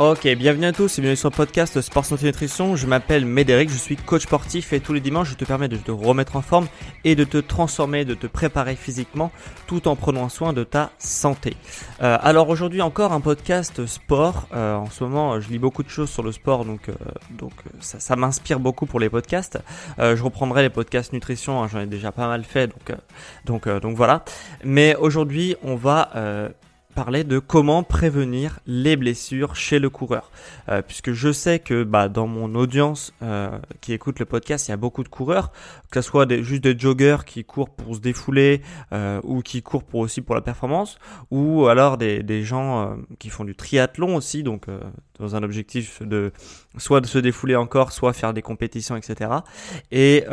Ok, bienvenue à tous et bienvenue sur le podcast Sport Santé Nutrition. Je m'appelle Médéric, je suis coach sportif et tous les dimanches je te permets de te remettre en forme et de te transformer, de te préparer physiquement tout en prenant soin de ta santé. Euh, alors aujourd'hui encore un podcast sport. Euh, en ce moment je lis beaucoup de choses sur le sport donc, euh, donc ça, ça m'inspire beaucoup pour les podcasts. je reprendrai les podcasts nutrition, hein, j'en ai déjà pas mal fait donc, donc, donc voilà. Mais aujourd'hui on va parler de comment prévenir les blessures chez le coureur. Euh, puisque je sais que bah, dans mon audience euh, qui écoute le podcast, il y a beaucoup de coureurs, que ce soit des, juste des joggeurs qui courent pour se défouler euh, ou qui courent pour aussi pour la performance, ou alors des, des gens qui font du triathlon aussi, donc dans un objectif de soit de se défouler encore, soit faire des compétitions, etc. Et,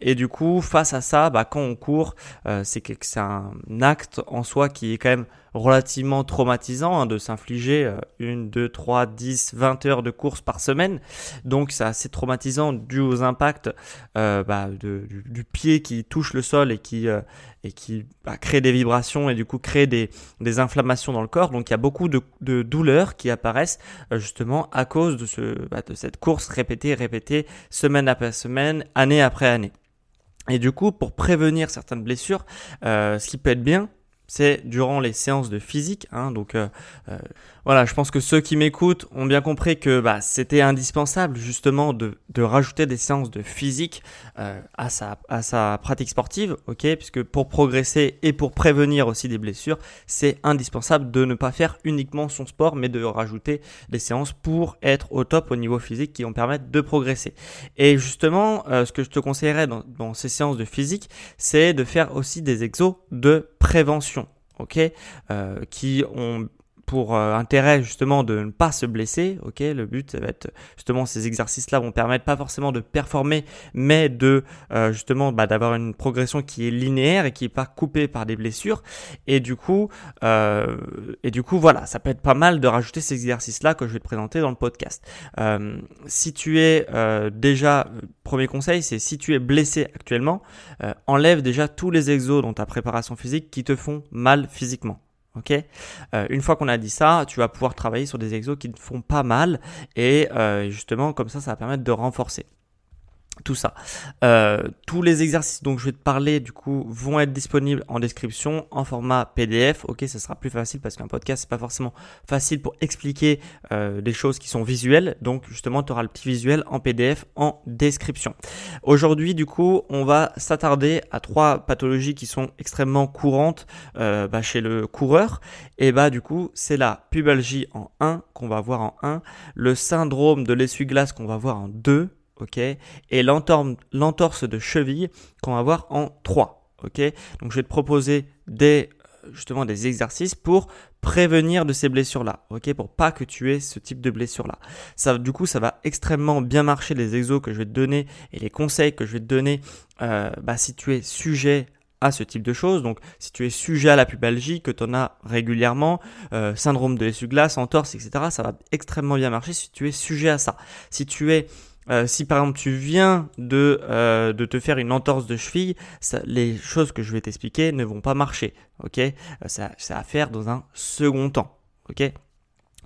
et du coup, face à ça, bah, quand on court, c'est c'est un acte en soi qui est quand même relativement traumatisant hein, de s'infliger euh, une, deux, trois, dix, vingt heures de course par semaine. Donc c'est assez traumatisant dû aux impacts euh, bah, du, pied qui touche le sol et qui, euh, et qui bah, crée des vibrations et du coup crée des, des, inflammations dans le corps. Donc il y a beaucoup de, de douleurs qui apparaissent justement à cause de, ce, bah, de cette course répétée, répétée, semaine après semaine, année après année. Et du coup, pour prévenir certaines blessures, ce qui peut être bien, c'est durant les séances de physique. Hein, donc euh, euh, voilà, je pense que ceux qui m'écoutent ont bien compris que bah, c'était indispensable justement de, de, rajouter des séances de physique euh, à, sa, à sa pratique sportive, ok Puisque pour progresser et pour prévenir aussi des blessures, c'est indispensable de ne pas faire uniquement son sport, mais de rajouter des séances pour être au top au niveau physique qui vont permettre de progresser. Et justement, ce que je te conseillerais dans, dans ces séances de physique, c'est de faire aussi des exos de prévention ok, euh, qui ont pour euh, intérêt justement de ne pas se blesser. Ok, le but ça va être justement ces exercices-là vont permettre pas forcément de performer, mais de euh, justement bah, d'avoir une progression qui est linéaire et qui est pas coupée par des blessures. Et du coup, euh, et du coup voilà, ça peut être pas mal de rajouter ces exercices-là que je vais te présenter dans le podcast. si tu es déjà premier conseil, c'est si tu es blessé actuellement, enlève déjà tous les exos dans ta préparation physique qui te font mal physiquement. Euh, une fois qu'on a dit ça, tu vas pouvoir travailler sur des exos qui te font pas mal et euh, justement comme ça, ça va permettre de renforcer tout ça. Euh, tous les exercices dont je vais te parler du coup vont être disponibles en description en format PDF. Ok, ce sera plus facile parce qu'un podcast c'est pas forcément facile pour expliquer euh, des choses qui sont visuelles. Donc justement, tu auras le petit visuel en PDF en description. Aujourd'hui, du coup, on va s'attarder à trois pathologies qui sont extrêmement courantes euh, bah, chez le coureur. Et bah du coup, c'est la pubalgie en 1 qu'on va voir en 1, le syndrome de l'essuie-glace qu'on va voir en 2 ok, et l'entorse de cheville qu'on va voir en 3, ok. Donc je vais te proposer des euh, justement des exercices pour prévenir de ces blessures-là, ok, pour pas que tu aies ce type de blessure-là. Ça, du coup, ça va extrêmement bien marcher les exos que je vais te donner et les conseils que je vais te donner, euh, bah, si tu es sujet à ce type de choses. Donc, si tu es sujet à la pubalgie, que tu en as régulièrement, euh, syndrome de l'essuie-glace, entorse, etc., ça va extrêmement bien marcher si tu es sujet à ça. Si tu es euh, si par exemple tu viens de, euh, de te faire une entorse de cheville, les choses que je vais t'expliquer ne vont pas marcher. Ok, euh, ça, ça à faire dans un second temps. Ok?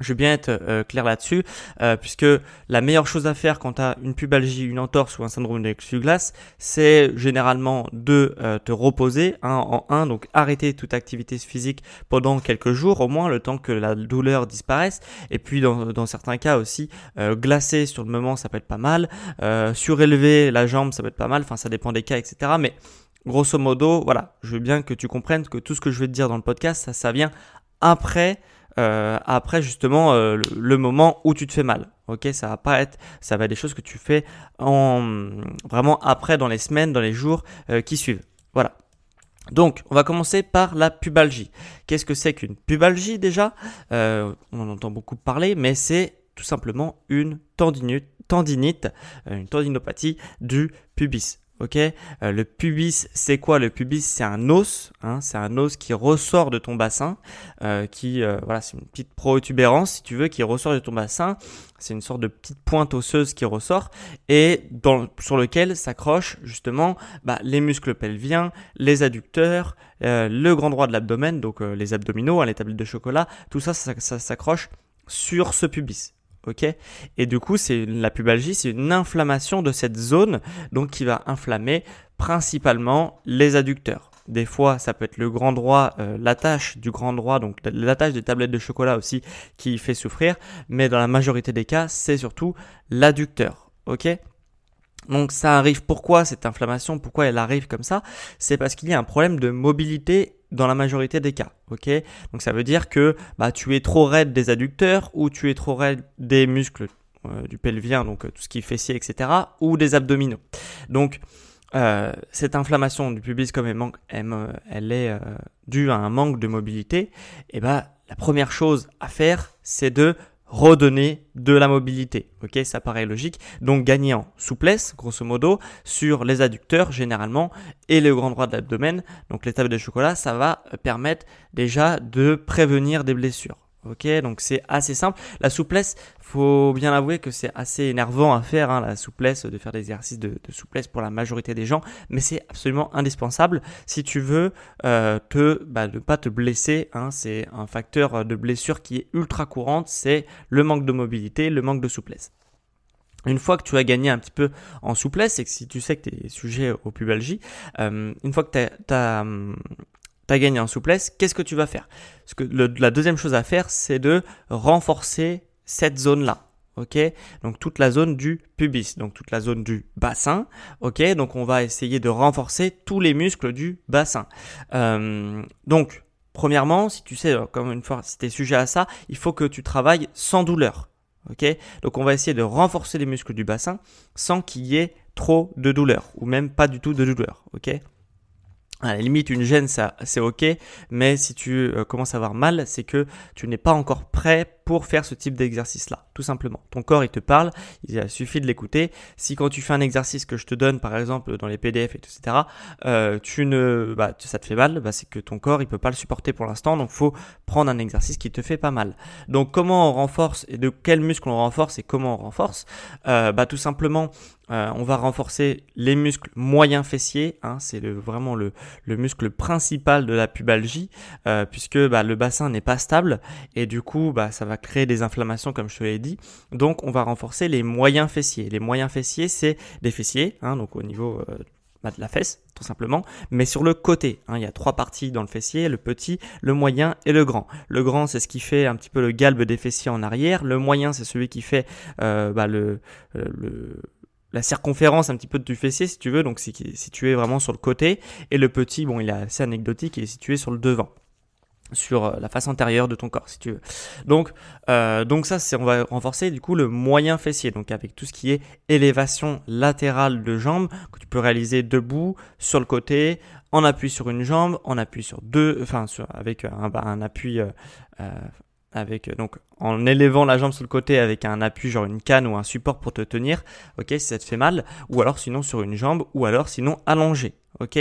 Je veux bien être euh, clair là-dessus, euh, puisque la meilleure chose à faire quand tu as une pubalgie, une entorse ou un syndrome de glace, c'est généralement de euh, te reposer un en un, donc arrêter toute activité physique pendant quelques jours, au moins le temps que la douleur disparaisse. Et puis dans, certains cas aussi, glacer sur le moment, ça peut être pas mal. surélever la jambe, ça peut être pas mal. Enfin, ça dépend des cas, etc. Mais grosso modo, voilà, je veux bien que tu comprennes que tout ce que je vais te dire dans le podcast, ça vient après euh, après justement euh, le, moment où tu te fais mal. Ok, ça va être, ça va des choses que tu fais en vraiment après dans les semaines, dans les jours euh, qui suivent. Voilà. Donc, on va commencer par la pubalgie. Qu'est-ce que c'est qu'une pubalgie déjà? On en entend beaucoup parler, mais c'est tout simplement une tendinite, une tendinopathie du pubis. Ok, euh, le pubis, c'est quoi? Le pubis C'est un os, hein, c'est un os qui ressort de ton bassin, euh, qui euh, voilà, c'est une petite protubérance si tu veux qui ressort de ton bassin. C'est une sorte de petite pointe osseuse qui ressort et sur lequel s'accrochent justement bah, les muscles pelviens, les adducteurs, le grand droit de l'abdomen, donc les abdominaux, hein, les tablettes de chocolat, tout ça, ça s'accroche sur ce pubis ok? Et du coup, c'est la pubalgie, c'est une inflammation de cette zone, donc qui va inflammer principalement les adducteurs. Des fois, ça peut être le grand droit, euh, l'attache du grand droit, donc l'attache des tablettes de chocolat aussi, qui fait souffrir. Mais dans la majorité des cas, c'est surtout l'adducteur. Ok? Donc ça arrive pourquoi cette inflammation, pourquoi elle arrive comme ça? C'est parce qu'il y a un problème de mobilité dans la majorité des cas. Ok, donc ça veut dire que bah, tu es trop raide des adducteurs ou tu es trop raide des muscles euh, du pelvien, donc euh, tout ce qui est fessier, etc., ou des abdominaux. Donc euh, cette inflammation du pubis, comme elle, elle, est due à un manque de mobilité, et bah la première chose à faire, c'est de redonner de la mobilité. Ok, ça paraît logique. Donc gagner en souplesse, grosso modo, sur les adducteurs généralement et le grand droit de l'abdomen. Donc les tables de chocolat, ça va permettre déjà de prévenir des blessures. Ok, donc c'est assez simple. La souplesse, faut bien avouer que c'est assez énervant à faire, hein, la souplesse, de faire des exercices de, souplesse pour la majorité des gens, mais c'est absolument indispensable si tu veux euh, te, bah, ne pas te blesser. Hein, c'est un facteur de blessure qui est ultra courante, c'est le manque de mobilité, le manque de souplesse. Une fois que tu as gagné un petit peu en souplesse et que si tu sais que tu es sujet aux pubalgies, euh, une fois que tu as, tu as gagné en souplesse, qu'est-ce que tu vas faire? Ce que La deuxième chose à faire, c'est de renforcer cette zone-là. Ok, donc toute la zone du pubis, donc toute la zone du bassin. Ok, donc on va essayer de renforcer tous les muscles du bassin. Euh, donc, premièrement, si tu sais, comme une fois, si tu sujet à ça, il faut que tu travailles sans douleur. Ok, donc on va essayer de renforcer les muscles du bassin sans qu'il y ait trop de douleur ou même pas du tout de douleur. Ok, à la limite, une gêne, c'est ok, mais si tu euh, commences à avoir mal, c'est que tu n'es pas encore prêt pour faire ce type d'exercice-là, tout simplement. Ton corps, il te parle, il suffit de l'écouter. Si quand tu fais un exercice que je te donne, par exemple, dans les PDF etc., euh, tu ne, bah, ça te fait mal, bah, c'est que ton corps, il peut pas le supporter pour l'instant, donc faut prendre un exercice qui te fait pas mal. Donc, comment on renforce et de quel muscle on renforce et comment on renforce? Euh, Bah, tout simplement, euh, on va renforcer les muscles moyens fessiers, hein, c'est vraiment le, le, muscle principal de la pubalgie, euh, puisque bah, le bassin n'est pas stable et du coup bah, ça va créer des inflammations comme je te l'ai dit. Donc on va renforcer les moyens fessiers. Les moyens fessiers, c'est des fessiers, hein, donc au niveau euh, bah, de la fesse, tout simplement, mais sur le côté. Hein, il y a trois parties dans le fessier, le petit, le moyen et le grand. Le grand, c'est ce qui fait un petit peu le galbe des fessiers en arrière. Le moyen, c'est celui qui fait bah, le, le la circonférence un petit peu du fessier si tu veux, donc c'est situé vraiment sur le côté, et le petit, bon, il est assez anecdotique, il est situé sur le devant sur euh, la face antérieure de ton corps si tu veux. Donc euh, donc ça c'est on va renforcer du coup le moyen fessier donc avec tout ce qui est élévation latérale de jambe que tu peux réaliser debout sur le côté en appui sur une jambe, en appui sur deux enfin sur, avec un, un appui euh, avec euh, donc en élevant la jambe sur le côté avec un appui genre une canne ou un support pour te tenir, ok, si ça te fait mal, ou alors sinon sur une jambe, ou alors sinon allongé, ok.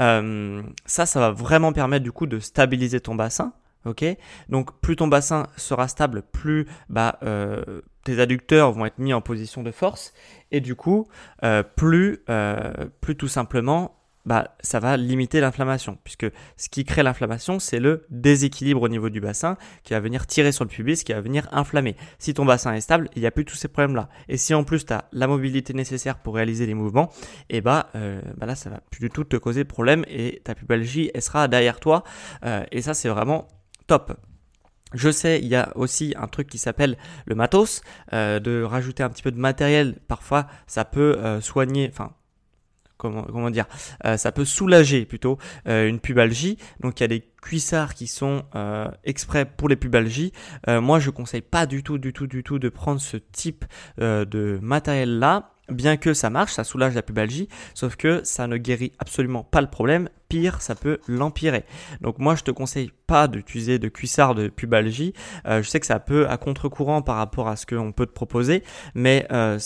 Euh, ça, ça va vraiment permettre du coup de stabiliser ton bassin, ok. Donc plus ton bassin sera stable, plus bah euh, tes adducteurs vont être mis en position de force, et du coup plus plus tout simplement bah, ça va limiter l'inflammation, puisque ce qui crée l'inflammation, c'est le déséquilibre au niveau du bassin qui va venir tirer sur le pubis, qui va venir inflammer. Si ton bassin est stable, il n'y a plus tous ces problèmes-là. Et si en plus tu as la mobilité nécessaire pour réaliser les mouvements, et eh bah, euh, bah là, ça va plus du tout te causer de problème et ta pubalgie, elle sera derrière toi. Euh, et ça, c'est vraiment top. Je sais, il y a aussi un truc qui s'appelle le matos, euh, de rajouter un petit peu de matériel. Parfois, ça peut soigner, enfin, comment, dire, euh, ça peut soulager plutôt une pubalgie. Donc, il y a des cuissards qui sont exprès pour les pubalgies. moi, je conseille pas du tout, du tout, du tout de prendre ce type de matériel là bien que ça marche, ça soulage la pubalgie, sauf que ça ne guérit absolument pas le problème. Pire, ça peut l'empirer. Donc moi, je te conseille pas d'utiliser de cuissard de pubalgie. Euh, je sais que ça peut à contre-courant par rapport à ce qu'on peut te proposer, mais euh,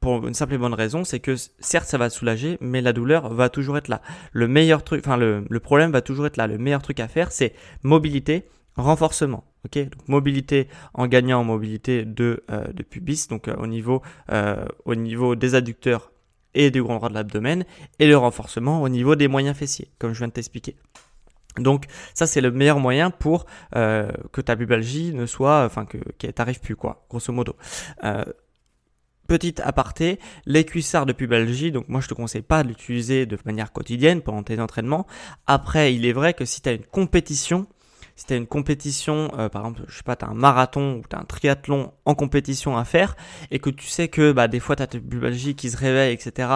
pour une simple et bonne raison, c'est que certes ça va soulager, mais la douleur va toujours être là. Le meilleur truc, enfin le, le problème va toujours être là. Le meilleur truc à faire, c'est mobilité, renforcement. Ok, donc mobilité en gagnant en mobilité de, euh, de pubis, donc euh, au, niveau, euh, au niveau des adducteurs et du grand droit de l'abdomen, et le renforcement au niveau des moyens fessiers, comme je viens de t'expliquer. Donc ça c'est le meilleur moyen pour que ta pubalgie ne soit, enfin que qu'elle t'arrive plus quoi, grosso modo. Petite aparté, les cuissards de pubalgie, donc moi je te conseille pas de l'utiliser de manière quotidienne pendant tes entraînements. Après, il est vrai que si tu as une compétition, si tu une compétition, euh, par exemple, je sais pas, tu as un marathon ou tu as un triathlon en compétition à faire et que tu sais que bah, des fois tu as tes pubalgies qui se réveillent, etc.,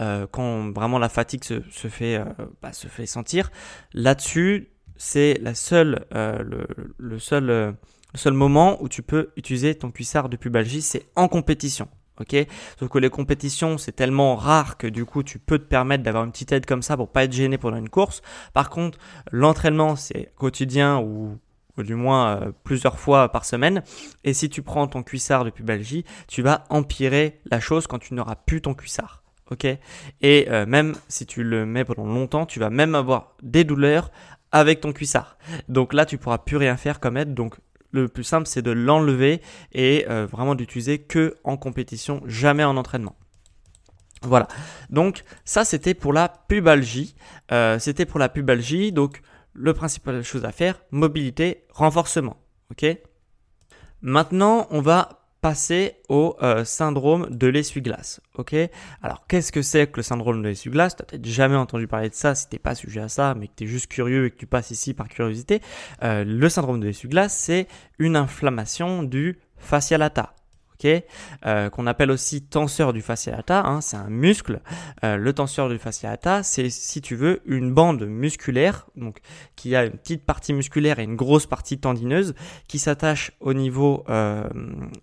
euh, quand vraiment la fatigue se, fait, euh, bah, se fait sentir, là-dessus, c'est la seule, le, le, seul, le seul moment où tu peux utiliser ton cuissard de pubalgie, c'est en compétition ok? Sauf que les compétitions, c'est tellement rare que du coup, tu peux te permettre d'avoir une petite aide comme ça pour pas être gêné pendant une course. Par contre, l'entraînement, c'est quotidien ou, du moins euh, plusieurs fois par semaine. Et si tu prends ton cuissard de pubalgie, tu vas empirer la chose quand tu n'auras plus ton cuissard. Ok? Et euh, même si tu le mets pendant longtemps, tu vas même avoir des douleurs avec ton cuissard. Donc là, tu pourras plus rien faire comme aide. Donc le plus simple, c'est de l'enlever et euh, vraiment d'utiliser que en compétition, jamais en entraînement. Voilà. Donc ça, c'était pour la pubalgie. Euh, c'était pour la pubalgie. Donc le principal chose à faire, mobilité, renforcement. Ok? Maintenant, on va passer au euh, syndrome de l'essuie-glace. Ok? Alors, qu'est-ce que c'est que le syndrome de l'essuie-glace? Tu n'as peut-être jamais entendu parler de ça si tu n'es pas sujet à ça, mais que tu es juste curieux et que tu passes ici par curiosité. Euh, le syndrome de l'essuie-glace, c'est une inflammation du fascia euh, qu'on appelle aussi tenseur du fascia lata, hein, c'est un muscle. Euh, le tenseur du fascia lata, c'est si tu veux une bande musculaire, donc qui a une petite partie musculaire et une grosse partie tendineuse, qui s'attache au niveau euh,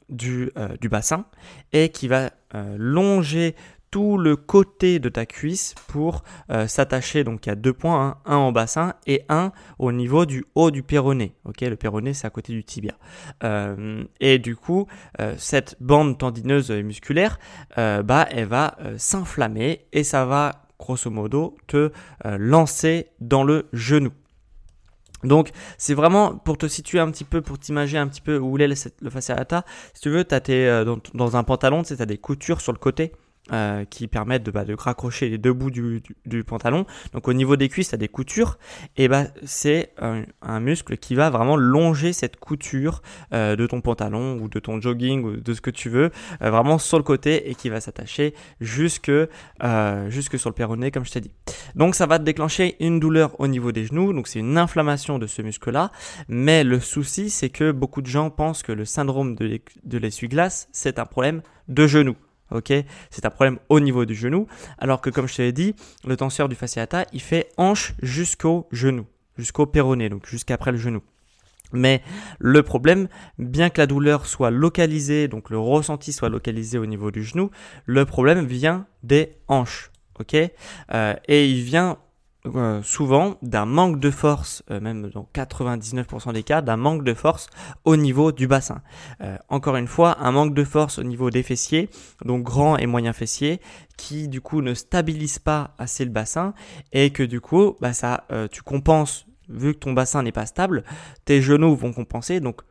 du, du bassin et qui va longer tout le côté de ta cuisse pour euh, s'attacher. Donc il y a deux points, hein. un en bassin et un au niveau du haut du péroné. Ok, le péroné c'est à côté du tibia. Euh, et du coup, euh, cette bande tendineuse et musculaire, bah elle va s'inflammer et ça va grosso modo te lancer dans le genou. Donc c'est vraiment pour te situer un petit peu, pour t'imaginer un petit peu où est le, le fascia lata. Si tu veux, as dans, dans, un pantalon, tu as des coutures sur le côté. Euh, qui permettent de, bah, de raccrocher les deux bouts du, pantalon. Donc au niveau des cuisses, tu as des coutures. Et bah, c'est un, muscle qui va vraiment longer cette couture euh, de ton pantalon ou de ton jogging ou de ce que tu veux, euh, vraiment sur le côté et qui va s'attacher jusque, sur le péroné, comme je t'ai dit. Donc ça va te déclencher une douleur au niveau des genoux. Donc c'est une inflammation de ce muscle-là. Mais le souci, c'est que beaucoup de gens pensent que le syndrome de l'essuie-glace, c'est un problème de genou ok? C'est un problème au niveau du genou, alors que comme je te l'ai dit, le tenseur du fasciata, il fait hanche jusqu'au genou, jusqu'au péroné, donc jusqu'après le genou. Mais le problème, bien que la douleur soit localisée, donc le ressenti soit localisé au niveau du genou, le problème vient des hanches, ok? Euh, Et il vient euh, souvent d'un manque de force, euh, même dans 99% des cas, d'un manque de force au niveau du bassin. Euh, encore une fois, un manque de force au niveau des fessiers, donc grand et moyen fessiers, qui du coup ne stabilise pas assez le bassin et que du coup, bah, ça, tu compenses, vu que ton bassin n'est pas stable, tes genoux vont compenser, donc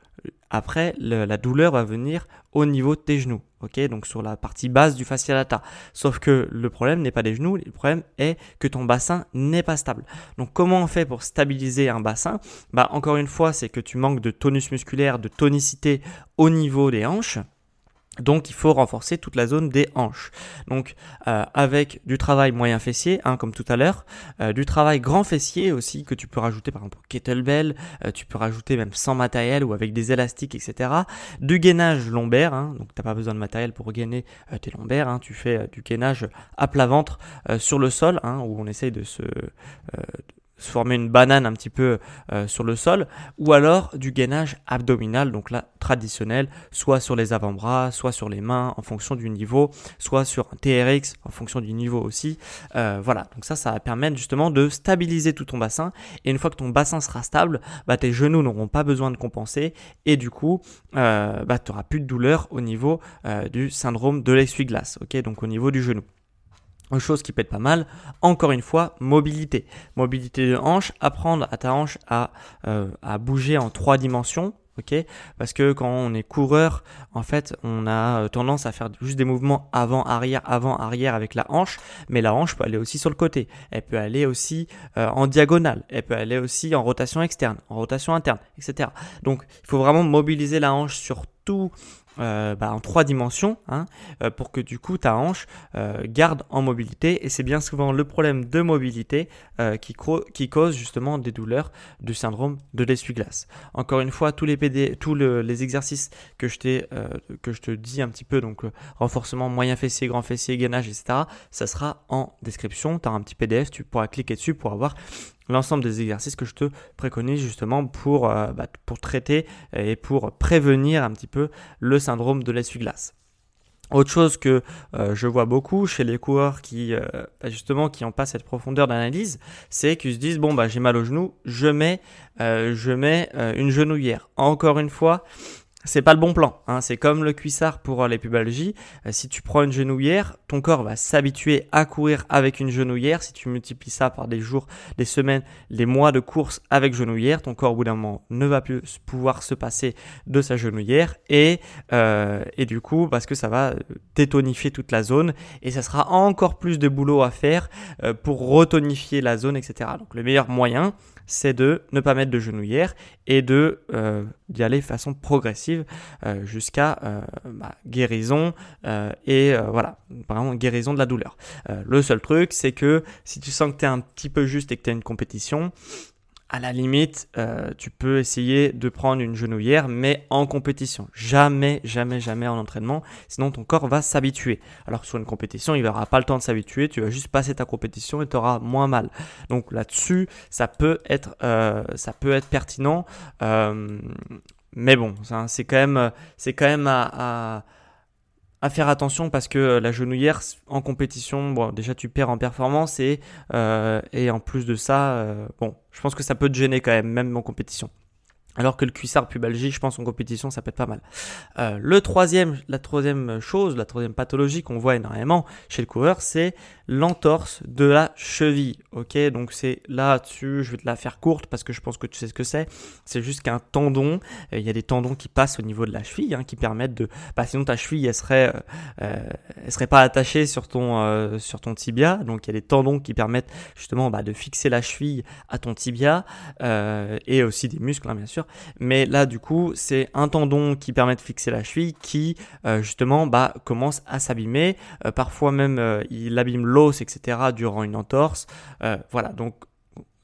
après la douleur va venir au niveau de tes genoux. Ok, donc sur la partie basse du fascia lata. Sauf que le problème n'est pas des genoux, le problème est que ton bassin n'est pas stable. Donc comment on fait pour stabiliser un bassin? Bah encore une fois, c'est que tu manques de tonus musculaire, de tonicité au niveau des hanches. Donc il faut renforcer toute la zone des hanches. Donc euh, avec du travail moyen fessier, hein, comme tout à l'heure, euh, du travail grand fessier aussi que tu peux rajouter par exemple kettlebell, euh, tu peux rajouter même sans matériel ou avec des élastiques, etc. Du gainage lombaire, hein, donc t'as pas besoin de matériel pour gainer tes lombaires, hein, tu fais du gainage à plat ventre sur le sol, hein, où on essaye de se se former une banane un petit peu euh, sur le sol, ou alors du gainage abdominal, donc là traditionnel, soit sur les avant-bras, soit sur les mains en fonction du niveau, soit sur un TRX en fonction du niveau aussi. Euh, voilà, donc ça, ça va permettre justement de stabiliser tout ton bassin, et une fois que ton bassin sera stable, bah, tes genoux n'auront pas besoin de compenser, et du coup, euh, bah, tu n'auras plus de douleur au niveau du syndrome de l'essuie-glace, ok, donc au niveau du genou. Une chose qui être pas mal, encore une fois, mobilité. Mobilité de hanche, apprendre à ta hanche à, euh, à bouger en trois dimensions, Parce que quand on est coureur, en fait, on a euh, tendance à faire juste des mouvements avant-arrière, avant-arrière avec la hanche, mais la hanche peut aller aussi sur le côté. Elle peut aller aussi euh, en diagonale. Elle peut aller aussi en rotation externe, en rotation interne, etc. Donc, il faut vraiment mobiliser la hanche sur tout euh, bah, en trois dimensions hein, euh, pour que du coup ta hanche euh, garde en mobilité et c'est bien souvent le problème de mobilité qui, qui, cause justement des douleurs du syndrome de l'essuie-glace. Encore une fois, tous les tous les exercices que je, que je te dis un petit peu, donc renforcement moyen fessier, grand fessier, gainage, etc., ça sera en description. Tu as un petit PDF, tu pourras cliquer dessus pour avoir l'ensemble des exercices que je te préconise justement pour, euh, bah, pour traiter et pour prévenir un petit peu le syndrome de l'essuie-glace. Autre chose que euh, je vois beaucoup chez les coureurs qui euh, bah, justement qui n'ont pas cette profondeur d'analyse, c'est qu'ils se disent bon bah j'ai mal au genou, je mets je mets une genouillère. Encore une fois, c'est pas le bon plan. Hein. C'est comme le cuissard pour les pubalgies. Euh, si tu prends une genouillère, ton corps va s'habituer à courir avec une genouillère. Si tu multiplies ça par des jours, des semaines, des mois de course avec genouillère, ton corps au bout d'un moment ne va plus pouvoir se passer de sa genouillère et euh, et du coup parce que ça va détonifier toute la zone et ça sera encore plus de boulot à faire euh, pour retonifier la zone, etc. Donc le meilleur moyen, c'est de ne pas mettre de genouillère et euh, d'y aller de façon progressive euh, jusqu'à euh, bah, guérison et voilà, vraiment guérison de la douleur. le seul truc, c'est que si tu sens que tu es un petit peu juste et que tu as une compétition, à la limite, euh, tu peux essayer de prendre une genouillère, mais en compétition. Jamais, jamais, jamais en entraînement. Sinon, ton corps va s'habituer. Alors que sur une compétition, il n'aura pas le temps de s'habituer. Tu vas juste passer ta compétition et tu auras moins mal. Donc là-dessus, ça peut être, euh, ça peut être pertinent. Euh, mais bon, c'est quand même, c'est quand même à faire attention parce que euh, la genouillère en compétition, bon, déjà tu perds en performance et, euh, en plus de ça, euh, bon, je pense que ça peut te gêner quand même, même en compétition. Alors que le cuissard pubalgie, je pense en compétition, ça peut être pas mal. Euh, la troisième chose, la troisième pathologie qu'on voit énormément chez le coureur, c'est l'entorse de la cheville. Ok, donc c'est là-dessus, je vais te la faire courte parce que je pense que tu sais ce que c'est. C'est juste qu'un tendon, euh, il y a des tendons qui passent au niveau de la cheville, hein, qui permettent de. Bah, sinon ta cheville, elle serait, euh, elle serait pas attachée sur ton sur ton tibia. Donc il y a des tendons qui permettent justement bah, de fixer la cheville à ton tibia et aussi des muscles, hein, bien sûr mais là, du coup, c'est un tendon qui permet de fixer la cheville qui, euh, justement, bah, commence à s'abîmer. Euh, parfois même, euh, il abîme l'os, etc. durant une entorse. voilà, donc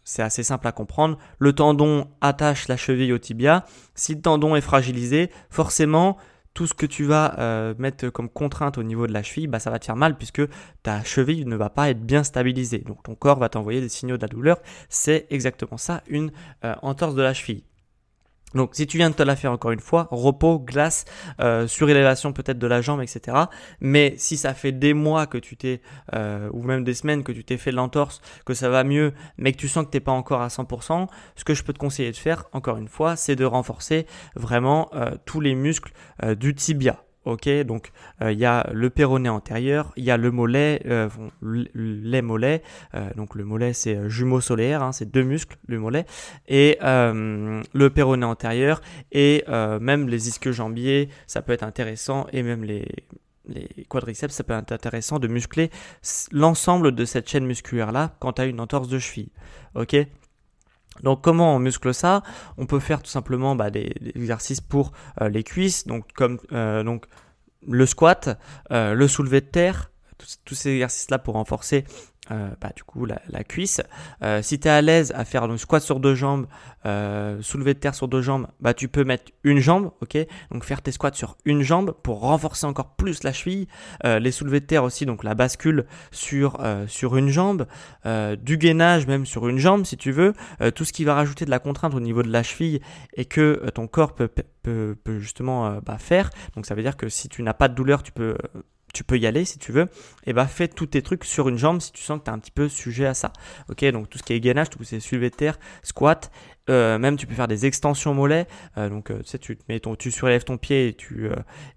c'est assez simple à comprendre. Le tendon attache la cheville au tibia. Si le tendon est fragilisé, forcément, tout ce que tu vas mettre comme contrainte au niveau de la cheville, bah, ça va te faire mal puisque ta cheville ne va pas être bien stabilisée. Donc ton corps va t'envoyer des signaux de la douleur. C'est exactement ça, une entorse de la cheville. Donc si tu viens de te la faire encore une fois, repos, glace, euh, surélévation peut-être de la jambe, etc. Mais si ça fait des mois que tu t'es, euh, ou même des semaines que tu t'es fait l'entorse, que ça va mieux, mais que tu sens que t'es pas encore à 100%, ce que je peux te conseiller de faire, encore une fois, c'est de renforcer vraiment euh, tous les muscles du tibia. Ok, donc euh, il y a le péroné antérieur, il y a le mollet, euh, les mollets, euh, donc le mollet c'est jumeau solaire, hein, c'est deux muscles, le mollet, et le péroné antérieur, et même les ischio-jambiers, ça peut être intéressant, et même les, les quadriceps, ça peut être intéressant de muscler l'ensemble de cette chaîne musculaire là quand tu as une entorse de cheville. Ok? Donc comment on muscle ça? On peut faire tout simplement bah, des, exercices pour euh, les cuisses, donc comme euh, le squat, le soulevé de terre, tous ces exercices là pour renforcer euh, bah, du coup la, la cuisse. Euh, si tu es à l'aise à faire un squat sur deux jambes, euh, soulever de terre sur deux jambes, bah, tu peux mettre une jambe, ok? Donc faire tes squats sur une jambe pour renforcer encore plus la cheville. Euh, les soulevés de terre aussi, donc la bascule sur, euh, sur une jambe. du gainage même sur une jambe si tu veux. tout ce qui va rajouter de la contrainte au niveau de la cheville et que ton corps peut, peut, peut justement bah, faire. Donc ça veut dire que si tu n'as pas de douleur, tu peux tu peux y aller si tu veux, et bah fais tous tes trucs sur une jambe si tu sens que tu es un petit peu sujet à ça. Ok, donc tout ce qui est gainage, tout ce qui est soulevé de terre, squat, euh, même tu peux faire des extensions mollets. Euh, donc euh, tu sais, tu te mets ton, tu surélèves ton pied et tu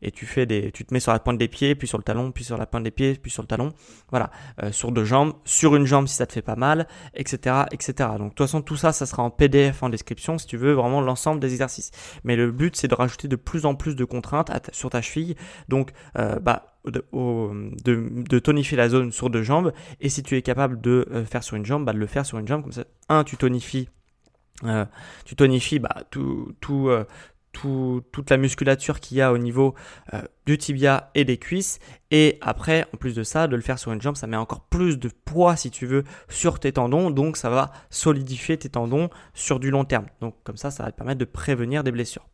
et tu fais des, tu te mets sur la pointe des pieds, puis sur le talon, puis sur la pointe des pieds, puis sur le talon. Voilà, sur deux jambes, sur une jambe si ça te fait pas mal, etc., etc. Donc de toute façon tout ça, ça sera en PDF en description si tu veux vraiment l'ensemble des exercices. Mais le but c'est de rajouter de plus en plus de contraintes sur ta cheville. Donc bah de, tonifier la zone sur deux jambes et si tu es capable de faire sur une jambe, bah, de le faire sur une jambe comme ça. Un, tu tonifies euh, tu tonifies bah, tout, euh, tout, toute la musculature qu'il y a au niveau euh, du tibia et des cuisses. Et après, en plus de ça, de le faire sur une jambe, ça met encore plus de poids, si tu veux, sur tes tendons. Donc, ça va solidifier tes tendons sur du long terme. Donc, comme ça, ça va te permettre de prévenir des blessures.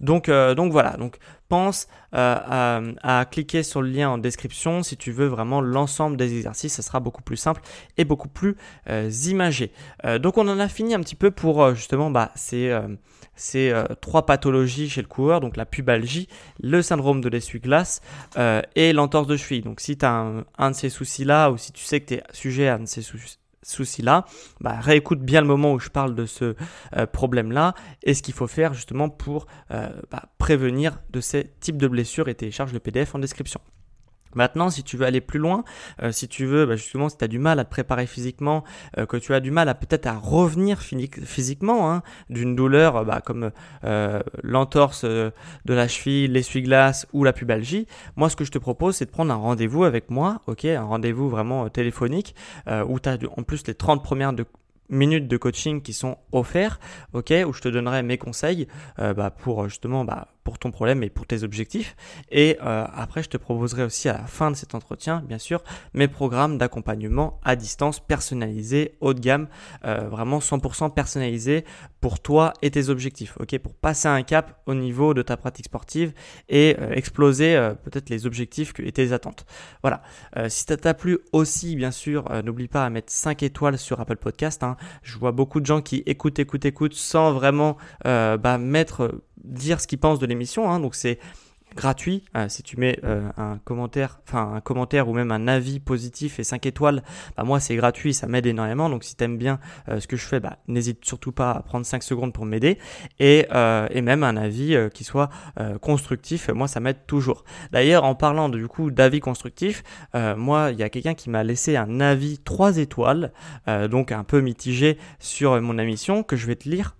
Donc, euh, donc voilà. Donc, pense euh, à, cliquer sur le lien en description si tu veux vraiment l'ensemble des exercices. Ça sera beaucoup plus simple et beaucoup plus imagé. donc, on en a fini un petit peu pour justement bah, ces, ces trois pathologies chez le coureur. Donc, la pubalgie, le syndrome de l'essuie glace euh, et l'entorse de cheville. Donc si tu as un, de ces soucis-là ou si tu sais que tu es sujet à un de ces soucis-là, bah, réécoute bien le moment où je parle de ce euh, problème-là et ce qu'il faut faire justement pour euh, bah, prévenir de ces types de blessures et télécharge le PDF en description. Maintenant, si tu veux aller plus loin, euh, si tu veux, bah, justement, si tu as du mal à te préparer physiquement, euh, que tu as du mal à peut-être à revenir physiquement hein, d'une douleur euh, bah, comme l'entorse de la cheville, l'essuie-glace ou la pubalgie, moi, ce que je te propose, c'est de prendre un rendez-vous avec moi, ok, un rendez-vous vraiment téléphonique, où tu as en plus les 30 premières minutes de coaching qui sont offerts, ok, où je te donnerai mes conseils bah, pour justement bah, pour ton problème et pour tes objectifs. Et euh, après, je te proposerai aussi à la fin de cet entretien, bien sûr, mes programmes d'accompagnement à distance personnalisés, haut de gamme, euh, vraiment 100% personnalisés pour toi et tes objectifs, ok, pour passer un cap au niveau de ta pratique sportive et euh, exploser peut-être les objectifs et tes attentes. Voilà. si ça t'a plu aussi, bien sûr, n'oublie pas à mettre 5 étoiles sur Apple Podcast. Hein. Je vois beaucoup de gens qui écoutent, écoutent, écoutent sans vraiment bah, mettre dire ce qu'ils pensent de l'émission. Hein, donc c'est gratuit. Euh, si tu mets euh, un commentaire, enfin un commentaire ou même un avis positif et 5 étoiles, bah moi c'est gratuit, ça m'aide énormément. Donc si tu aimes bien euh, ce que je fais, bah, n'hésite surtout pas à prendre 5 secondes pour m'aider. Et, et même un avis qui soit constructif, moi ça m'aide toujours. D'ailleurs en parlant du coup d'avis constructif, moi il y a quelqu'un qui m'a laissé un avis 3 étoiles, donc un peu mitigé sur mon émission que je vais te lire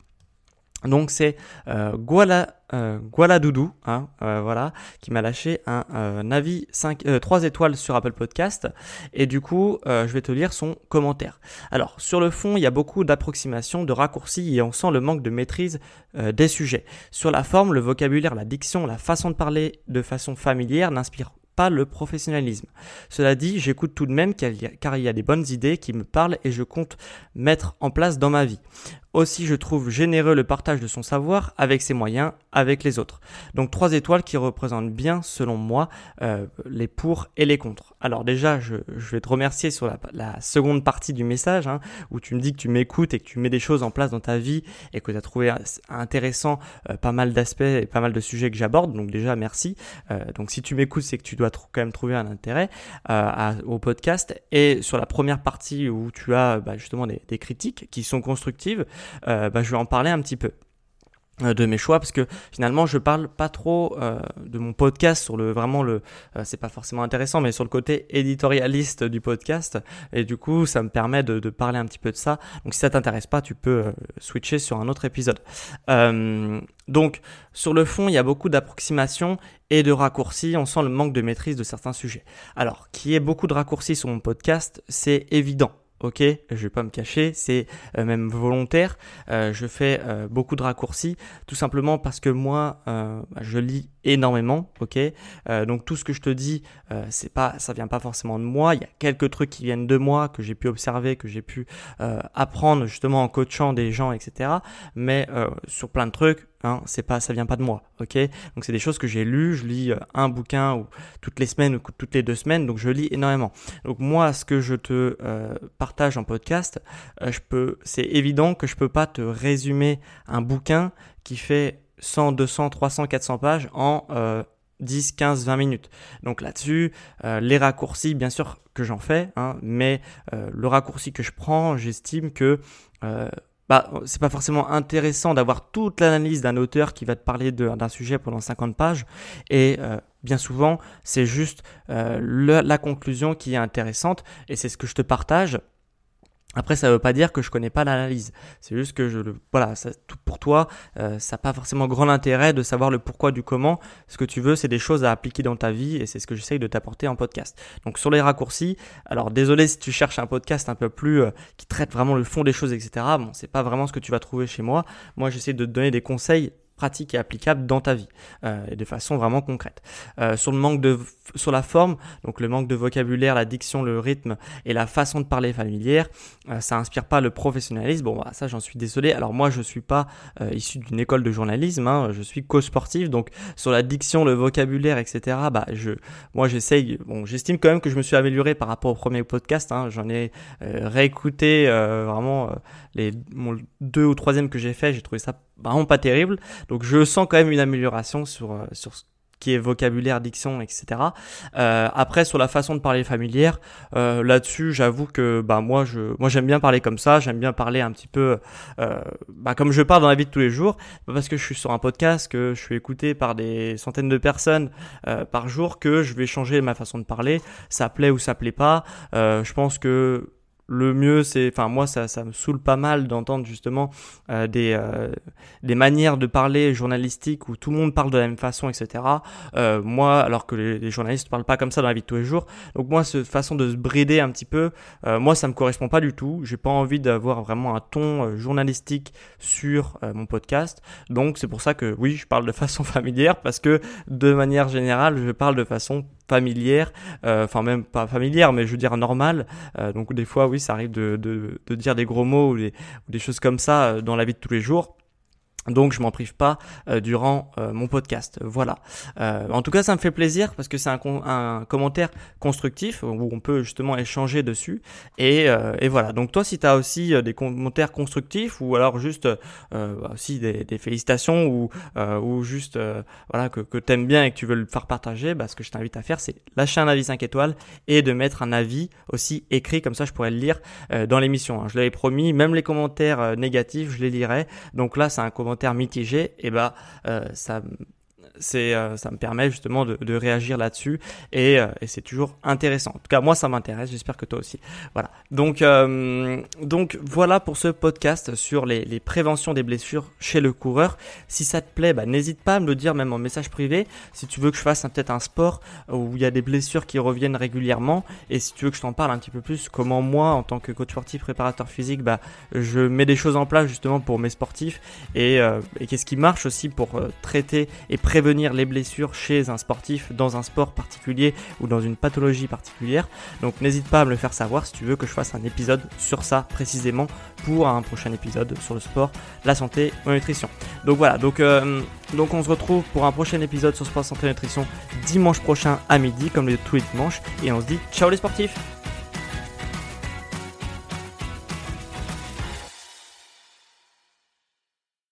donc c'est euh, Guala, euh, Doudou, hein, euh, voilà, qui m'a lâché un, euh, avis 5, 3 étoiles sur Apple Podcast. Et du coup, je vais te lire son commentaire. Alors, sur le fond, il y a beaucoup d'approximations, de raccourcis et on sent le manque de maîtrise des sujets. Sur la forme, le vocabulaire, la diction, la façon de parler de façon familière n'inspire pas le professionnalisme. Cela dit, j'écoute tout de même car il y a des bonnes idées qui me parlent et je compte mettre en place dans ma vie. Aussi, je trouve généreux le partage de son savoir avec ses moyens, avec les autres. Donc trois étoiles qui représentent bien, selon moi, euh, les pour et les contre. Alors déjà, je, vais te remercier sur la, seconde partie du message, hein, où tu me dis que tu m'écoutes et que tu mets des choses en place dans ta vie et que tu as trouvé intéressant euh, pas mal d'aspects et pas mal de sujets que j'aborde. Donc déjà, merci. Euh, donc si tu m'écoutes, c'est que tu dois quand même trouver un intérêt au podcast. Et sur la première partie où tu as bah, justement des critiques qui sont constructives, euh, bah, je vais en parler un petit peu. euh, de mes choix parce que finalement je parle pas trop euh, de mon podcast sur le vraiment le c'est pas forcément intéressant mais sur le côté éditorialiste du podcast. Et du coup ça me permet de, de parler un petit peu de ça. Donc si ça t'intéresse pas tu peux switcher sur un autre épisode. Donc sur le fond il y a beaucoup d'approximations et de raccourcis. On sent le manque de maîtrise de certains sujets. Alors qu'il y ait beaucoup de raccourcis sur mon podcast c'est évident ok Je vais pas me cacher, c'est euh, même volontaire. Euh, je fais euh, beaucoup de raccourcis, tout simplement parce que moi, je lis énormément, ok Donc tout ce que je te dis, c'est pas, ça vient pas forcément de moi. Il y a quelques trucs qui viennent de moi que j'ai pu observer, que j'ai pu apprendre justement en coachant des gens, etc. Mais sur plein de trucs, Hein, c'est pas, ça vient pas de moi, ok? Donc c'est des choses que j'ai lues, je lis euh, un bouquin ou toutes les semaines ou toutes les deux semaines, donc je lis énormément. Donc moi, ce que je te euh, partage en podcast, euh, je peux, c'est évident que je peux pas te résumer un bouquin qui fait 100, 200, 300, 400 pages en 10, 15, 20 minutes. Donc là-dessus, les raccourcis, bien sûr que j'en fais, hein, mais le raccourci que je prends, j'estime que bah, c'est pas forcément intéressant d'avoir toute l'analyse d'un auteur qui va te parler d'un sujet pendant 50 pages. Et euh, bien souvent, c'est juste euh, la conclusion qui est intéressante. Et c'est ce que je te partage. Après, ça ne veut pas dire que je connais pas l'analyse. C'est juste que je voilà, ça, tout pour toi, euh, ça n'a pas forcément grand intérêt de savoir le pourquoi du comment. Ce que tu veux, c'est des choses à appliquer dans ta vie et c'est ce que j'essaye de t'apporter en podcast. Donc sur les raccourcis, alors désolé si tu cherches un podcast un peu plus euh, qui traite vraiment le fond des choses, etc. Bon, c'est pas vraiment ce que tu vas trouver chez moi. Moi, j'essaie de te donner des conseils pratique et applicable dans ta vie euh, et de façon vraiment concrète. Euh, sur le manque de sur la forme, donc le manque de vocabulaire, la diction, le rythme et la façon de parler familière, euh, ça inspire pas le professionnalisme. Bon, bah, ça j'en suis désolé. Alors moi je suis pas euh, issu d'une école de journalisme, hein, je suis coach sportif, donc sur la diction, le vocabulaire, etc. Bah je, moi j'essaye. Bon, j'estime quand même que je me suis amélioré par rapport au premier podcast. Hein, J'en ai réécouté vraiment les deux ou troisième que j'ai fait, j'ai trouvé ça vraiment pas terrible. Donc je sens quand même une amélioration sur sur qui est vocabulaire, diction, etc. Euh, après, sur la façon de parler familière, euh, là-dessus, j'avoue que bah moi, je, moi, j'aime bien parler comme ça. J'aime bien parler un petit peu, euh, bah, comme je parle dans la vie de tous les jours, parce que je suis sur un podcast, que je suis écouté par des centaines de personnes euh, par jour, que je vais changer ma façon de parler. Ça plaît ou ça plaît pas. Euh, je pense que le mieux, c'est, enfin moi, ça, ça me saoule pas mal d'entendre justement euh, des, euh, des manières de parler journalistiques où tout le monde parle de la même façon, etc. Euh, moi, alors que les, journalistes ne parlent pas comme ça dans la vie de tous les jours. Donc moi, cette façon de se brider un petit peu, moi, ça me correspond pas du tout. J'ai pas envie d'avoir vraiment un ton journalistique sur mon podcast. Donc c'est pour ça que oui, je parle de façon familière parce que de manière générale, je parle de façon familière, euh, enfin même pas familière, mais je veux dire normale. Euh, donc des fois, oui, ça arrive de, de, de dire des gros mots ou des, ou des choses comme ça euh, dans la vie de tous les jours. Donc je m'en prive pas euh, durant euh, mon podcast. Voilà. Euh, en tout cas, ça me fait plaisir parce que c'est un, commentaire constructif où on peut justement échanger dessus. Et, voilà. Donc toi, si tu as aussi des commentaires constructifs ou alors juste aussi des, félicitations ou, ou juste voilà que, que tu aimes bien et que tu veux le faire partager, bah, ce que je t'invite à faire, c'est lâcher un avis 5 étoiles et de mettre un avis aussi écrit comme ça, je pourrais le lire dans l'émission. Hein. Je l'avais promis. Même les commentaires négatifs, je les lirai. Donc là, c'est un commentaire mitigé, et bah euh, ça c'est euh, ça me permet justement de, de réagir là-dessus et, euh, et c'est toujours intéressant. En tout cas, moi ça m'intéresse. J'espère que toi aussi. Voilà. Donc euh, donc voilà pour ce podcast sur les, les, préventions des blessures chez le coureur. Si ça te plaît, bah, n'hésite pas à me le dire même en message privé. Si tu veux que je fasse peut-être un sport où il y a des blessures qui reviennent régulièrement et si tu veux que je t'en parle un petit peu plus, comment moi en tant que coach sportif, préparateur physique, bah je mets des choses en place justement pour mes sportifs et, et qu'est-ce qui marche aussi pour traiter et prévenir les blessures chez un sportif dans un sport particulier ou dans une pathologie particulière. Donc n'hésite pas à me le faire savoir si tu veux que je fasse un épisode sur ça précisément pour un prochain épisode sur le sport, la santé ou la nutrition. Donc voilà, donc, euh, donc on se retrouve pour un prochain épisode sur sport, santé et nutrition dimanche prochain à midi comme tous les dimanches et on se dit ciao les sportifs